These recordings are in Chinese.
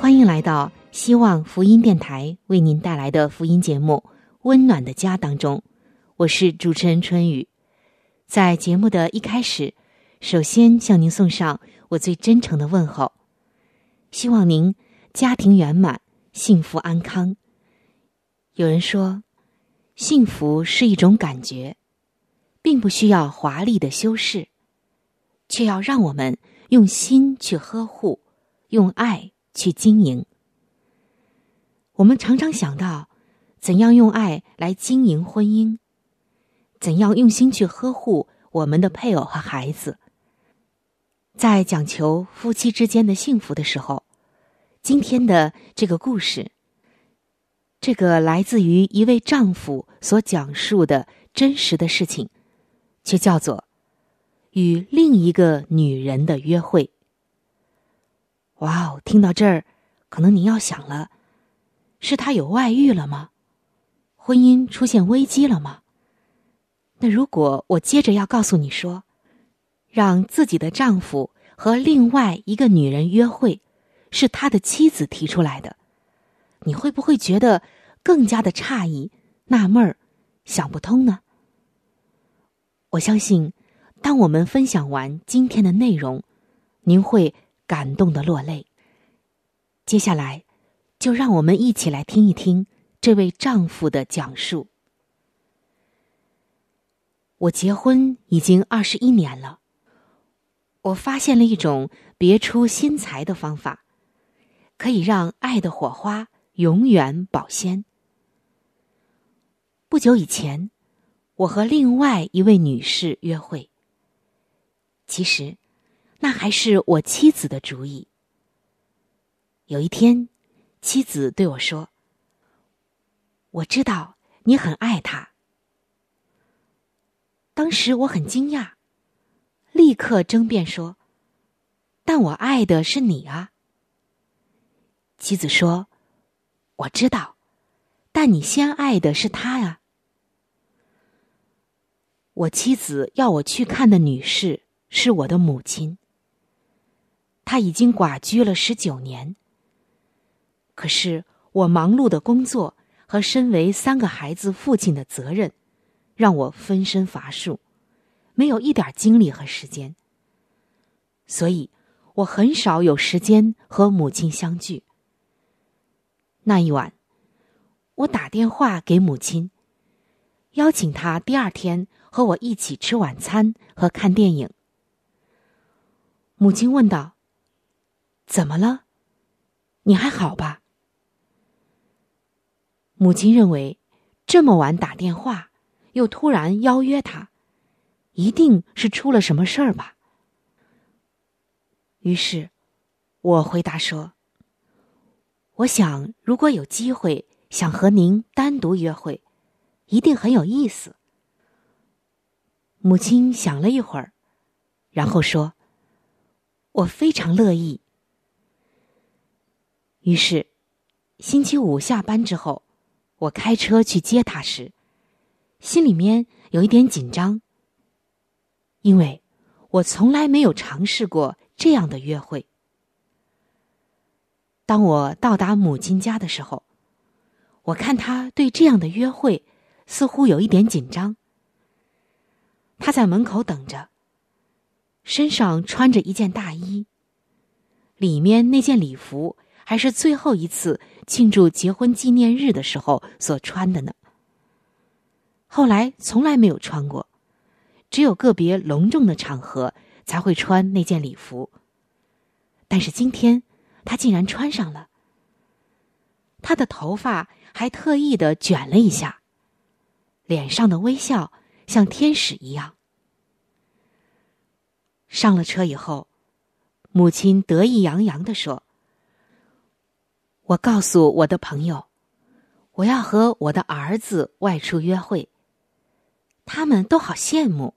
欢迎来到希望福音电台为您带来的福音节目《温暖的家》当中，我是主持人春雨。在节目的一开始，首先向您送上我最真诚的问候，希望您家庭圆满、幸福安康。有人说，幸福是一种感觉，并不需要华丽的修饰，却要让我们用心去呵护，用爱。去经营。我们常常想到，怎样用爱来经营婚姻，怎样用心去呵护我们的配偶和孩子。在讲求夫妻之间的幸福的时候，今天的这个故事，这个来自于一位丈夫所讲述的真实的事情，却叫做与另一个女人的约会。哇哦！听到这儿，可能您要想了：是他有外遇了吗？婚姻出现危机了吗？那如果我接着要告诉你说，让自己的丈夫和另外一个女人约会，是他的妻子提出来的，你会不会觉得更加的诧异、纳闷儿、想不通呢？我相信，当我们分享完今天的内容，您会。感动的落泪。接下来，就让我们一起来听一听这位丈夫的讲述。我结婚已经二十一年了，我发现了一种别出心裁的方法，可以让爱的火花永远保鲜。不久以前，我和另外一位女士约会。其实。那还是我妻子的主意。有一天，妻子对我说：“我知道你很爱他。”当时我很惊讶，立刻争辩说：“但我爱的是你啊。”妻子说：“我知道，但你先爱的是他呀。”我妻子要我去看的女士是我的母亲。他已经寡居了十九年。可是我忙碌的工作和身为三个孩子父亲的责任，让我分身乏术，没有一点精力和时间。所以，我很少有时间和母亲相聚。那一晚，我打电话给母亲，邀请她第二天和我一起吃晚餐和看电影。母亲问道。怎么了？你还好吧？母亲认为，这么晚打电话，又突然邀约他，一定是出了什么事儿吧。于是，我回答说：“我想，如果有机会，想和您单独约会，一定很有意思。”母亲想了一会儿，然后说：“我非常乐意。”于是，星期五下班之后，我开车去接他时，心里面有一点紧张，因为我从来没有尝试过这样的约会。当我到达母亲家的时候，我看他对这样的约会似乎有一点紧张。他在门口等着，身上穿着一件大衣，里面那件礼服还是最后一次庆祝结婚纪念日的时候所穿的呢。后来从来没有穿过，只有个别隆重的场合才会穿那件礼服。但是今天，他竟然穿上了。他的头发还特意的卷了一下，脸上的微笑像天使一样。上了车以后，母亲得意洋洋的说：“我告诉我的朋友，我要和我的儿子外出约会。他们都好羡慕，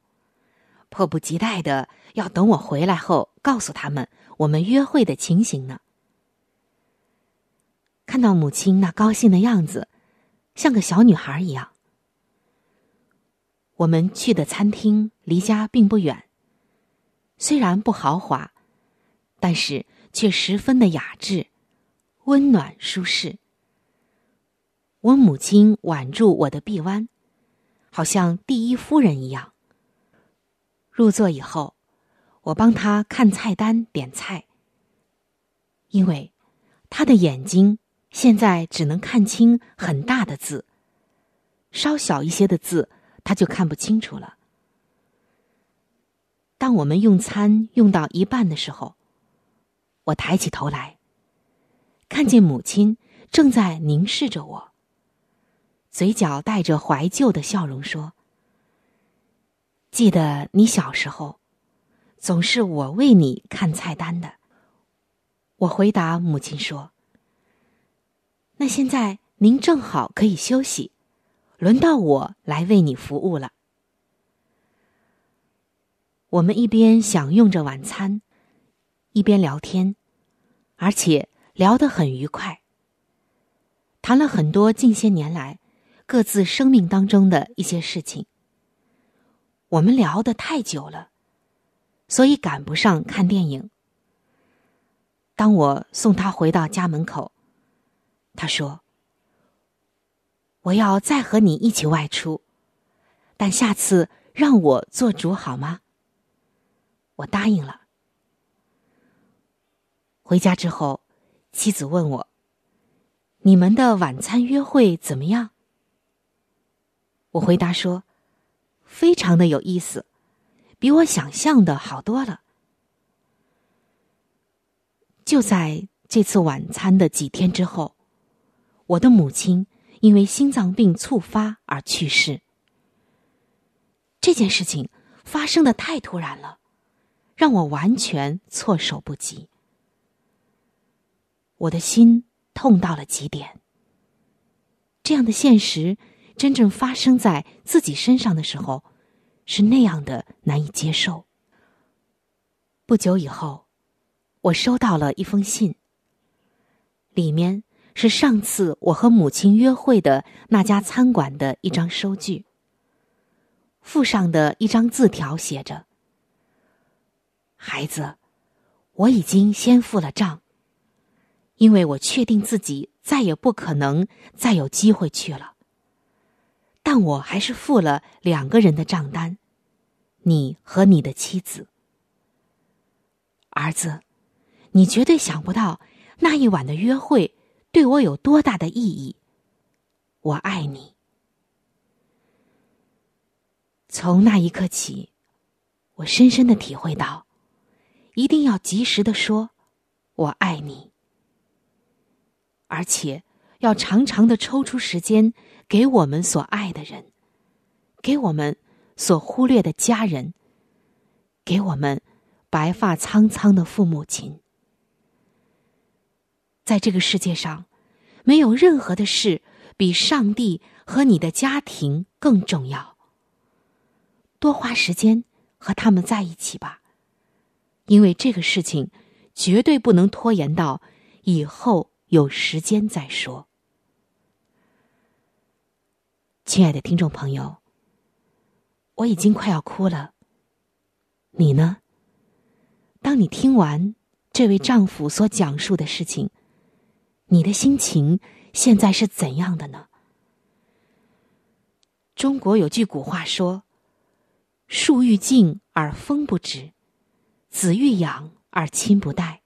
迫不及待的要等我回来后告诉他们我们约会的情形呢。”看到母亲那高兴的样子，像个小女孩一样。我们去的餐厅离家并不远，虽然不豪华，但是却十分的雅致、温暖舒适。我母亲挽住我的臂弯，好像第一夫人一样。入座以后，我帮她看菜单、点菜，因为她的眼睛。现在只能看清很大的字，稍小一些的字她就看不清楚了。当我们用餐用到一半的时候，我抬起头来，看见母亲正在凝视着我，嘴角带着怀旧的笑容，说：“记得你小时候，总是我为你看菜单的。”我回答母亲说。那现在您正好可以休息，轮到我来为你服务了。我们一边享用着晚餐，一边聊天，而且聊得很愉快。谈了很多近些年来各自生命当中的一些事情。我们聊得太久了，所以赶不上看电影。当我送他回到家门口。他说：“我要再和你一起外出，但下次让我做主好吗？”我答应了。回家之后，妻子问我：“你们的晚餐约会怎么样？”我回答说：“非常的有意思，比我想象的好多了。”就在这次晚餐的几天之后。我的母亲因为心脏病猝发而去世。这件事情发生的太突然了，让我完全措手不及。我的心痛到了极点。这样的现实真正发生在自己身上的时候，是那样的难以接受。不久以后，我收到了一封信，里面。是上次我和母亲约会的那家餐馆的一张收据。附上的一张字条写着：“孩子，我已经先付了账，因为我确定自己再也不可能再有机会去了。但我还是付了两个人的账单，你和你的妻子。儿子，你绝对想不到那一晚的约会。”对我有多大的意义？我爱你。从那一刻起，我深深的体会到，一定要及时的说“我爱你”，而且要长长的抽出时间给我们所爱的人，给我们所忽略的家人，给我们白发苍苍的父母亲。在这个世界上，没有任何的事比上帝和你的家庭更重要。多花时间和他们在一起吧，因为这个事情绝对不能拖延到以后有时间再说。亲爱的听众朋友，我已经快要哭了。你呢？当你听完这位丈夫所讲述的事情，你的心情现在是怎样的呢？中国有句古话说：“树欲静而风不止，子欲养而亲不待。”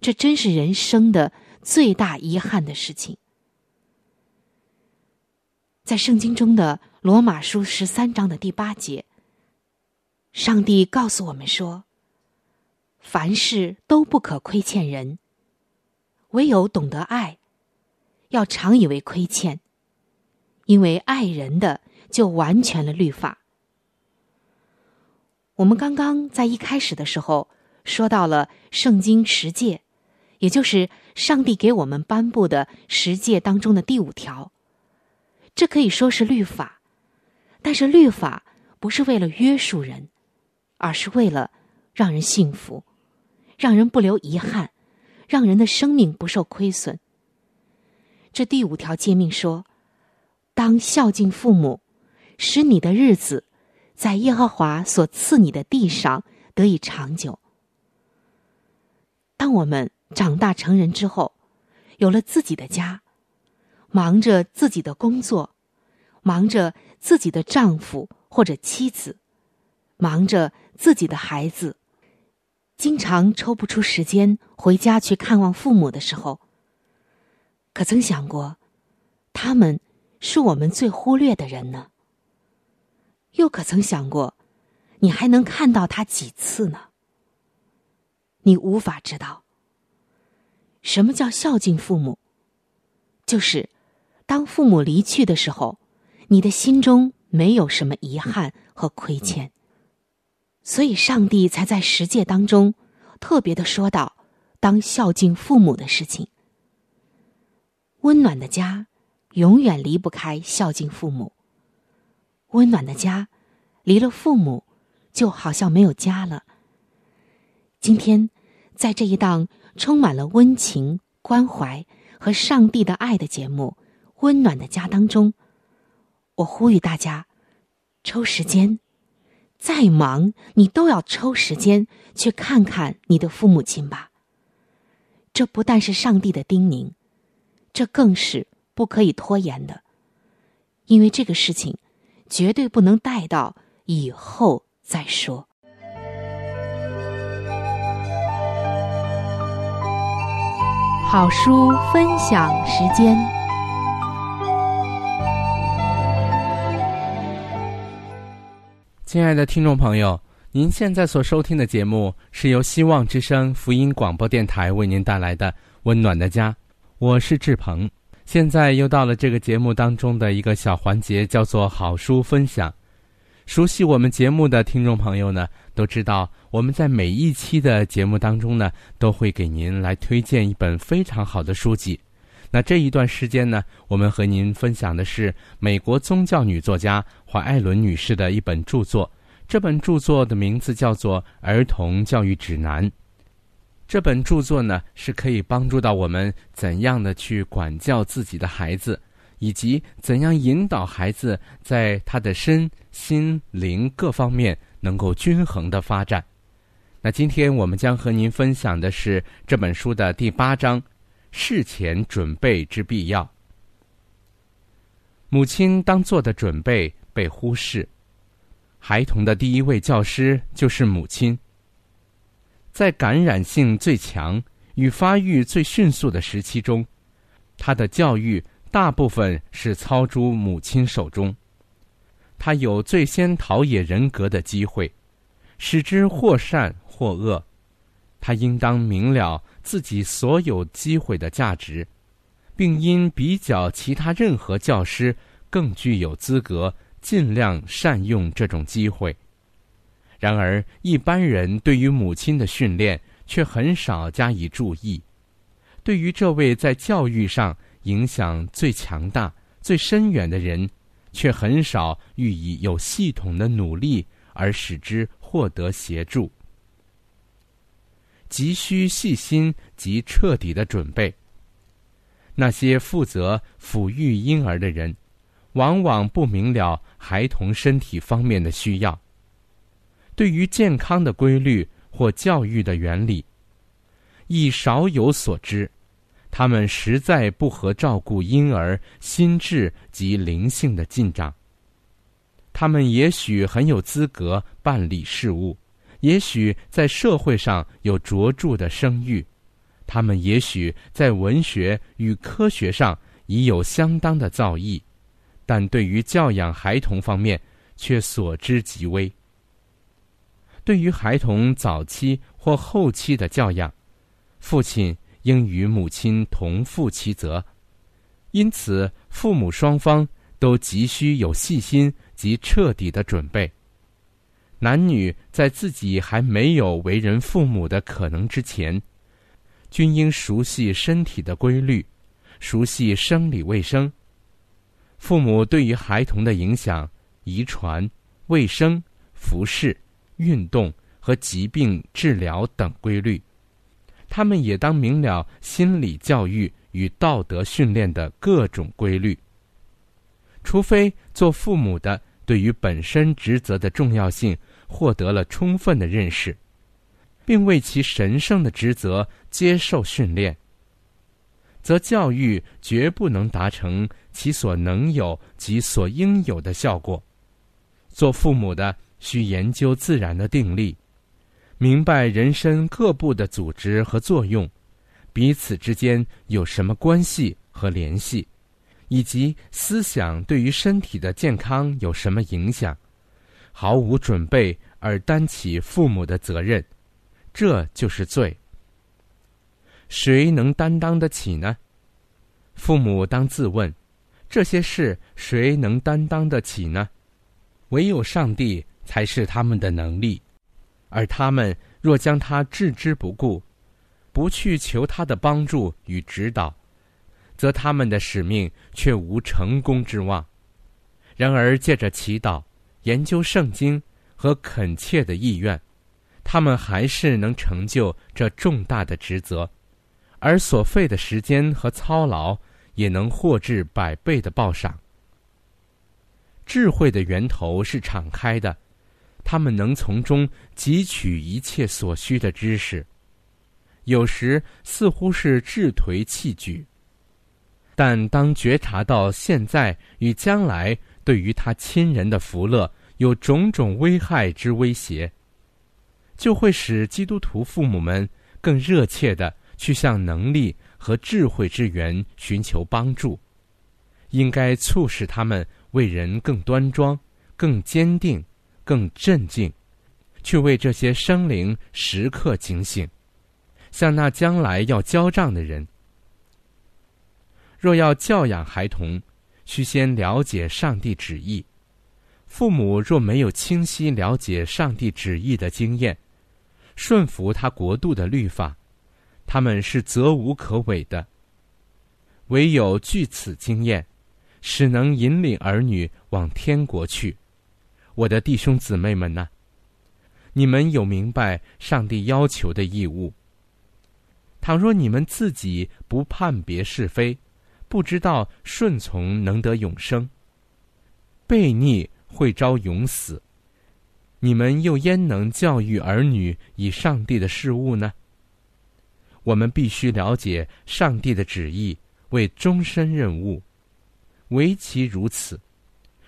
这真是人生的最大遗憾的事情。在圣经中的罗马书十三章的第八节，上帝告诉我们说：“凡事都不可亏欠人，唯有懂得爱，要常以为亏欠，因为爱人的就完全了律法。”我们刚刚在一开始的时候说到了圣经十诫，也就是上帝给我们颁布的十诫当中的第五条。这可以说是律法，但是律法不是为了约束人，而是为了让人幸福，让人不留遗憾，让人的生命不受亏损。这第五条诫命说：“当孝敬父母，使你的日子在耶和华所赐你的地上得以长久。”当我们长大成人之后，有了自己的家。忙着自己的工作，忙着自己的丈夫或者妻子，忙着自己的孩子，经常抽不出时间回家去看望父母的时候，可曾想过，他们是我们最忽略的人呢？又可曾想过，你还能看到他几次呢？你无法知道，什么叫孝敬父母，就是。当父母离去的时候，你的心中没有什么遗憾和亏欠，所以上帝才在十诫当中特别的说到，当孝敬父母的事情。温暖的家永远离不开孝敬父母。温暖的家离了父母，就好像没有家了。今天，在这一档充满了温情、关怀和上帝的爱的节目。温暖的家当中，我呼吁大家抽时间，再忙你都要抽时间去看看你的父母亲吧。这不但是上帝的叮咛，这更是不可以拖延的，因为这个事情绝对不能带到以后再说。好书分享时间。亲爱的听众朋友，您现在所收听的节目是由希望之声福音广播电台为您带来的《温暖的家》，我是志鹏。现在又到了这个节目当中的一个小环节，叫做好书分享。熟悉我们节目的听众朋友呢，都知道我们在每一期的节目当中呢，都会给您来推荐一本非常好的书籍。那这一段时间呢，我们和您分享的是美国宗教女作家。怀艾伦女士的一本著作，这本著作的名字叫做《儿童教育指南》。这本著作呢，是可以帮助到我们怎样的去管教自己的孩子，以及怎样引导孩子在他的身心灵各方面能够均衡的发展。那今天我们将和您分享的是这本书的第八章：事前准备之必要。母亲当做的准备。被忽视，孩童的第一位教师就是母亲。在感染性最强与发育最迅速的时期中，他的教育大部分是操诸母亲手中。他有最先陶冶人格的机会，使之或善或恶。他应当明了自己所有机会的价值，并因比较其他任何教师更具有资格。尽量善用这种机会。然而，一般人对于母亲的训练却很少加以注意。对于这位在教育上影响最强大、最深远的人，却很少予以有系统的努力而使之获得协助。急需细心及彻底的准备，那些负责抚育婴儿的人，往往不明了孩童身体方面的需要。对于健康的规律或教育的原理，亦少有所知。他们实在不合照顾婴儿心智及灵性的进展。他们也许很有资格办理事务，也许在社会上有卓著的声誉。他们也许在文学与科学上已有相当的造诣，但对于教养孩童方面却所知极微。对于孩童早期或后期的教养，父亲应与母亲同负其责，因此父母双方都急需有细心及彻底的准备。男女在自己还没有为人父母的可能之前。均应熟悉身体的规律，熟悉生理卫生。父母对于孩童的影响、遗传、卫生、服饰、运动和疾病治疗等规律，他们也当明了心理教育与道德训练的各种规律。除非做父母的对于本身职责的重要性获得了充分的认识。并为其神圣的职责接受训练，则教育绝不能达成其所能有及所应有的效果。做父母的需研究自然的定力，明白人身各部的组织和作用，彼此之间有什么关系和联系，以及思想对于身体的健康有什么影响。毫无准备而担起父母的责任。这就是罪。谁能担当得起呢？父母当自问：这些事谁能担当得起呢？唯有上帝才是他们的能力，而他们若将他置之不顾，不去求他的帮助与指导，则他们的使命却无成功之望。然而，借着祈祷、研究圣经和恳切的意愿。他们还是能成就这重大的职责，而所费的时间和操劳也能获致百倍的报赏。智慧的源头是敞开的，他们能从中汲取一切所需的知识。有时似乎是智颓气举，但当觉察到现在与将来对于他亲人的福乐有种种危害之威胁。就会使基督徒父母们更热切地去向能力和智慧之源寻求帮助，应该促使他们为人更端庄、更坚定、更镇静，去为这些生灵时刻警醒，像那将来要交账的人。若要教养孩童，需先了解上帝旨意。父母若没有清晰了解上帝旨意的经验，顺服他国度的律法，他们是责无可违的。唯有据此经验，使能引领儿女往天国去。我的弟兄姊妹们呢？你们有明白上帝要求的义务？倘若你们自己不判别是非，不知道顺从能得永生，悖逆会招永死。你们又焉能教育儿女以上帝的事物呢？我们必须了解上帝的旨意为终身任务，唯其如此，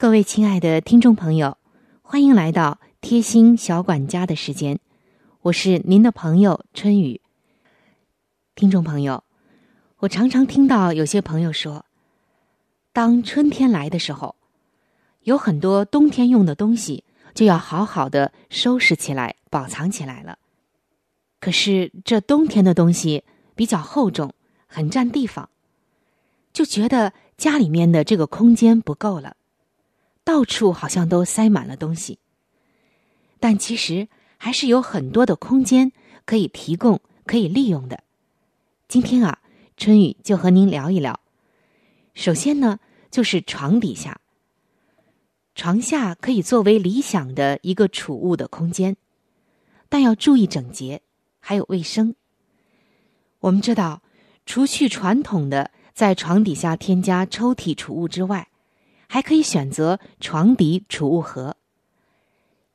各位亲爱的听众朋友，欢迎来到贴心小管家的时间，我是您的朋友春雨。听众朋友，我常常听到有些朋友说，当春天来的时候，有很多冬天用的东西就要好好的收拾起来、保藏起来了。可是这冬天的东西比较厚重，很占地方，就觉得家里面的这个空间不够了，到处好像都塞满了东西。但其实还是有很多的空间可以提供、可以利用的。今天啊，春雨就和您聊一聊。首先呢，就是床底下，床下可以作为理想的一个储物的空间，但要注意整洁。还有卫生。我们知道，除去传统的在床底下添加抽屉储物之外，还可以选择床底储物盒，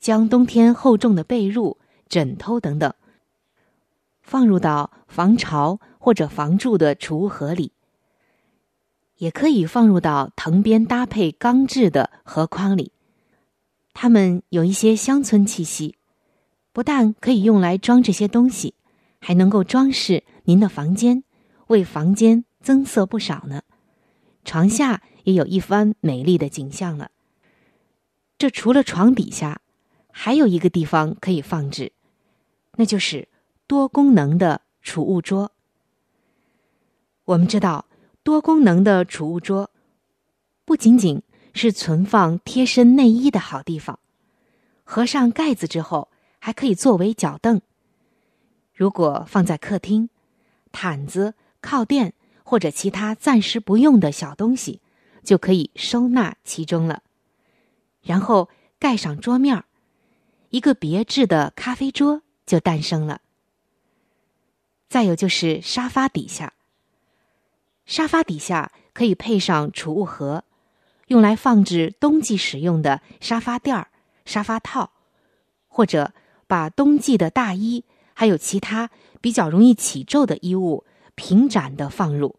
将冬天厚重的被褥、枕头等等放入到防潮或者防蛀的储物盒里，也可以放入到藤编搭配钢制的盒筐里，它们有一些乡村气息。不但可以用来装这些东西，还能够装饰您的房间，为房间增色不少呢。床下也有一番美丽的景象了。这除了床底下，还有一个地方可以放置，那就是多功能的储物桌。我们知道，多功能的储物桌不仅仅是存放贴身内衣的好地方，合上盖子之后。还可以作为脚凳。如果放在客厅，毯子、靠垫或者其他暂时不用的小东西，就可以收纳其中了。然后盖上桌面一个别致的咖啡桌就诞生了。再有就是沙发底下，沙发底下可以配上储物盒，用来放置冬季使用的沙发垫、沙发套，或者。把冬季的大衣还有其他比较容易起皱的衣物平展的放入，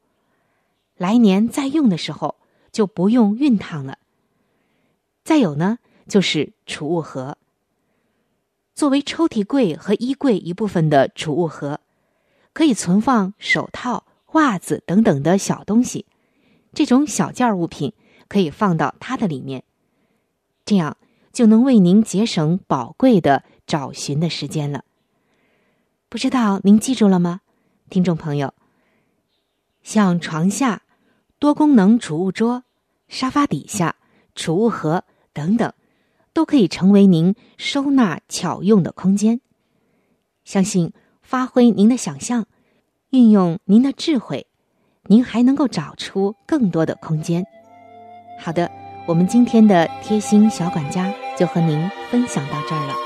来年再用的时候就不用熨烫了。再有呢，就是储物盒，作为抽屉柜和衣柜一部分的储物盒，可以存放手套、袜子等等的小东西，这种小件物品可以放到它的里面，这样就能为您节省宝贵的。找寻的时间了，不知道您记住了吗，听众朋友？像床下、多功能储物桌、沙发底下、储物盒等等，都可以成为您收纳巧用的空间。相信发挥您的想象，运用您的智慧，您还能够找出更多的空间。好的，我们今天的贴心小管家就和您分享到这儿了。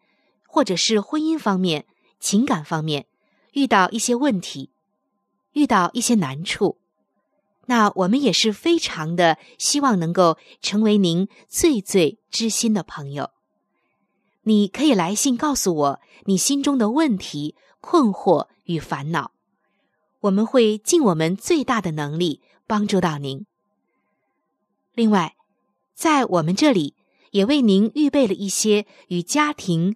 或者是婚姻方面、情感方面遇到一些问题，遇到一些难处，那我们也是非常的希望能够成为您最最知心的朋友。你可以来信告诉我你心中的问题、困惑与烦恼，我们会尽我们最大的能力帮助到您。另外，在我们这里也为您预备了一些与家庭、